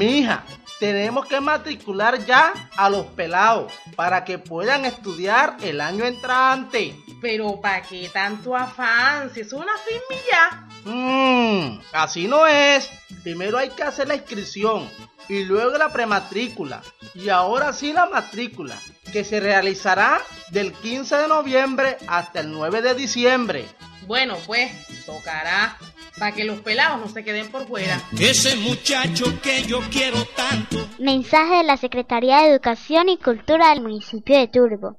Mija, tenemos que matricular ya a los pelados para que puedan estudiar el año entrante. Pero ¿para qué tanto afán? Si es una firmilla. Mmm, así no es. Primero hay que hacer la inscripción y luego la prematrícula y ahora sí la matrícula que se realizará del 15 de noviembre hasta el 9 de diciembre. Bueno, pues tocará para que los pelados no se queden por fuera. Ese muchacho que yo quiero tanto. Mensaje de la Secretaría de Educación y Cultura del municipio de Turbo.